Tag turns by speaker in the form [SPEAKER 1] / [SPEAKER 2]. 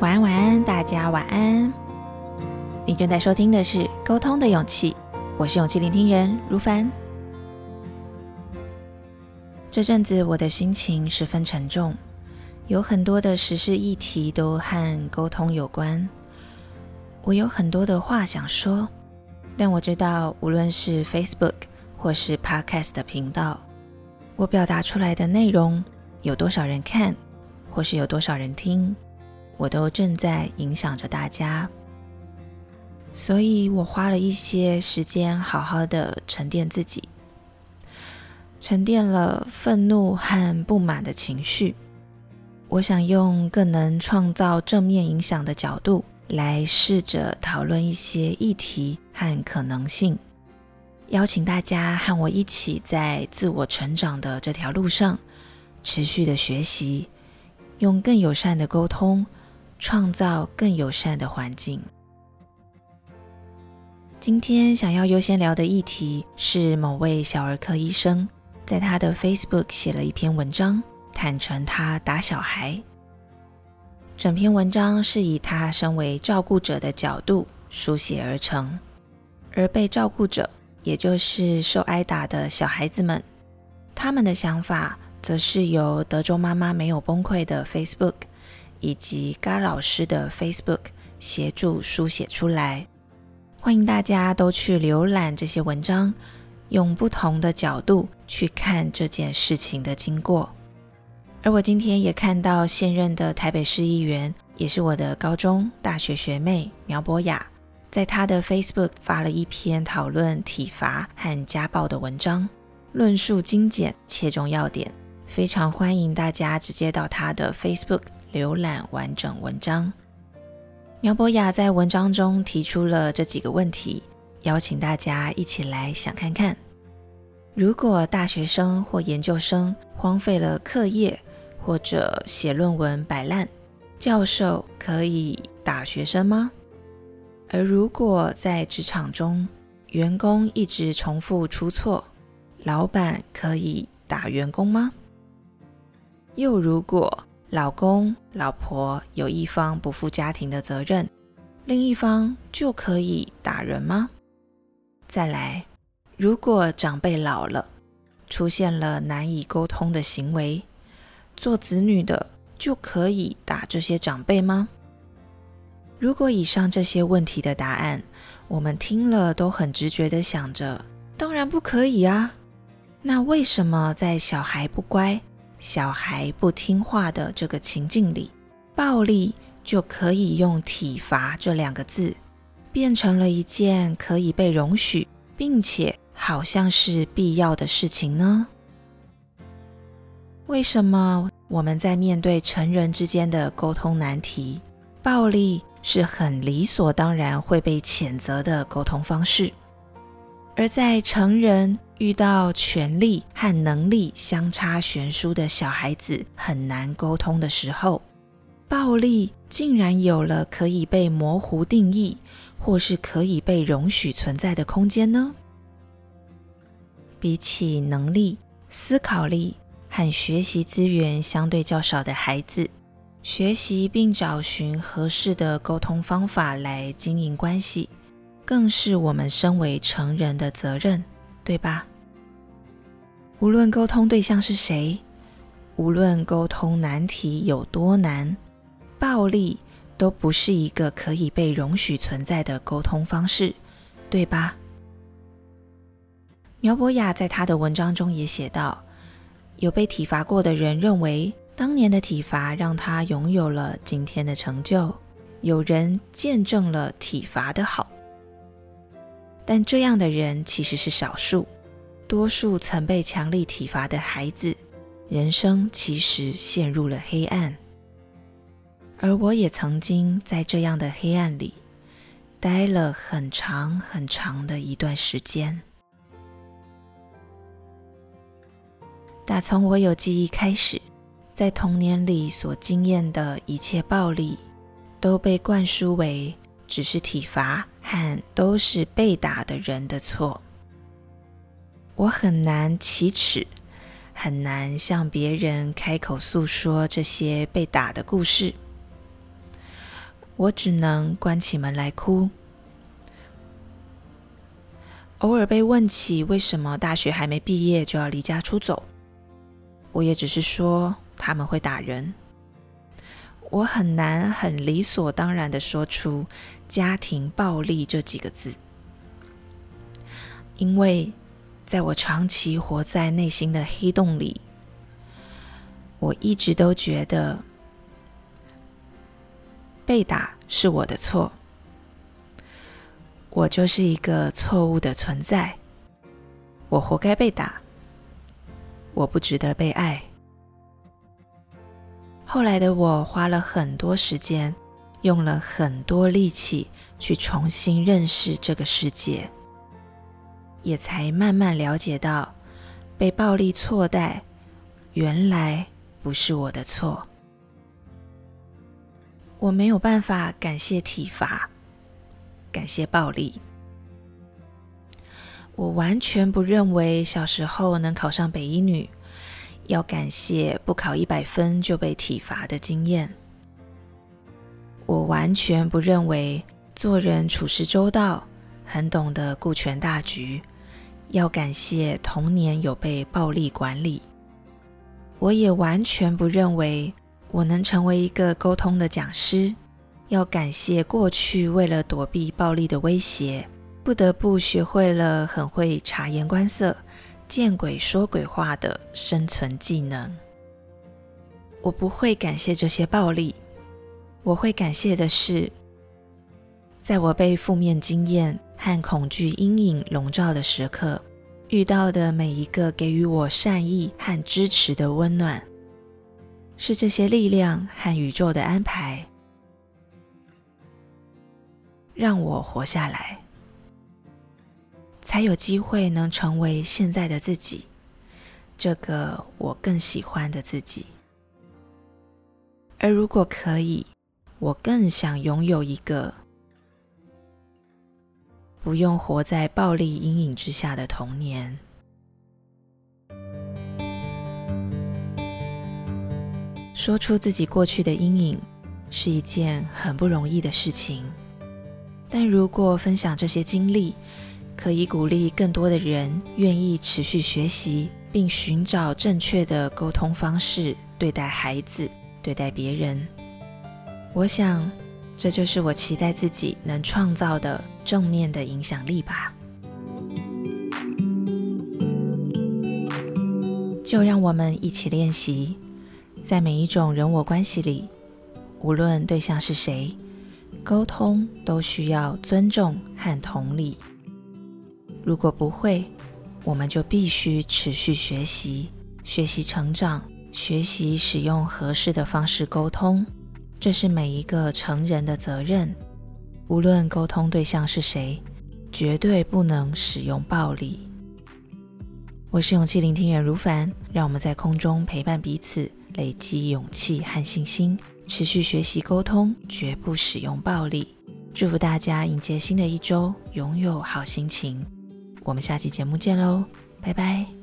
[SPEAKER 1] 晚安，晚安，大家晚安。你正在收听的是《沟通的勇气》，我是勇气聆听人如凡。这阵子我的心情十分沉重，有很多的时事议题都和沟通有关。我有很多的话想说，但我知道，无论是 Facebook 或是 Podcast 的频道，我表达出来的内容有多少人看，或是有多少人听，我都正在影响着大家。所以我花了一些时间，好好的沉淀自己，沉淀了愤怒和不满的情绪。我想用更能创造正面影响的角度，来试着讨论一些议题和可能性，邀请大家和我一起在自我成长的这条路上，持续的学习，用更友善的沟通，创造更友善的环境。今天想要优先聊的议题是某位小儿科医生在他的 Facebook 写了一篇文章，坦诚他打小孩。整篇文章是以他身为照顾者的角度书写而成，而被照顾者，也就是受挨打的小孩子们，他们的想法则是由德州妈妈没有崩溃的 Facebook 以及嘎老师的 Facebook 协助书写出来。欢迎大家都去浏览这些文章，用不同的角度去看这件事情的经过。而我今天也看到现任的台北市议员，也是我的高中、大学学妹苗博雅，在她的 Facebook 发了一篇讨论体罚和家暴的文章，论述精简，切中要点。非常欢迎大家直接到他的 Facebook 浏览完整文章。苗博雅在文章中提出了这几个问题，邀请大家一起来想看看：如果大学生或研究生荒废了课业，或者写论文摆烂，教授可以打学生吗？而如果在职场中，员工一直重复出错，老板可以打员工吗？又如果？老公、老婆有一方不负家庭的责任，另一方就可以打人吗？再来，如果长辈老了，出现了难以沟通的行为，做子女的就可以打这些长辈吗？如果以上这些问题的答案，我们听了都很直觉的想着，当然不可以啊。那为什么在小孩不乖？小孩不听话的这个情境里，暴力就可以用体罚这两个字，变成了一件可以被容许，并且好像是必要的事情呢？为什么我们在面对成人之间的沟通难题，暴力是很理所当然会被谴责的沟通方式，而在成人？遇到权力和能力相差悬殊的小孩子很难沟通的时候，暴力竟然有了可以被模糊定义，或是可以被容许存在的空间呢？比起能力、思考力和学习资源相对较少的孩子，学习并找寻合适的沟通方法来经营关系，更是我们身为成人的责任。对吧？无论沟通对象是谁，无论沟通难题有多难，暴力都不是一个可以被容许存在的沟通方式，对吧？苗博雅在他的文章中也写道：有被体罚过的人认为，当年的体罚让他拥有了今天的成就。有人见证了体罚的好。但这样的人其实是少数，多数曾被强力体罚的孩子，人生其实陷入了黑暗。而我也曾经在这样的黑暗里待了很长很长的一段时间。打从我有记忆开始，在童年里所经验的一切暴力，都被灌输为只是体罚。和都是被打的人的错，我很难启齿，很难向别人开口诉说这些被打的故事。我只能关起门来哭。偶尔被问起为什么大学还没毕业就要离家出走，我也只是说他们会打人。我很难很理所当然的说出“家庭暴力”这几个字，因为在我长期活在内心的黑洞里，我一直都觉得被打是我的错。我就是一个错误的存在，我活该被打，我不值得被爱。后来的我花了很多时间，用了很多力气去重新认识这个世界，也才慢慢了解到，被暴力错待原来不是我的错。我没有办法感谢体罚。感谢暴力，我完全不认为小时候能考上北一女要感谢不考一百分就被体罚的经验。我完全不认为做人处事周到、很懂得顾全大局要感谢童年有被暴力管理。我也完全不认为我能成为一个沟通的讲师。要感谢过去为了躲避暴力的威胁，不得不学会了很会察言观色、见鬼说鬼话的生存技能。我不会感谢这些暴力，我会感谢的是，在我被负面经验和恐惧阴影笼罩的时刻，遇到的每一个给予我善意和支持的温暖，是这些力量和宇宙的安排。让我活下来，才有机会能成为现在的自己，这个我更喜欢的自己。而如果可以，我更想拥有一个不用活在暴力阴影之下的童年。说出自己过去的阴影是一件很不容易的事情。但如果分享这些经历，可以鼓励更多的人愿意持续学习，并寻找正确的沟通方式对待孩子、对待别人，我想这就是我期待自己能创造的正面的影响力吧。就让我们一起练习，在每一种人我关系里，无论对象是谁。沟通都需要尊重和同理。如果不会，我们就必须持续学习、学习成长、学习使用合适的方式沟通。这是每一个成人的责任。无论沟通对象是谁，绝对不能使用暴力。我是勇气聆听人如凡，让我们在空中陪伴彼此，累积勇气和信心。持续学习沟通，绝不使用暴力。祝福大家迎接新的一周，拥有好心情。我们下期节目见喽，拜拜。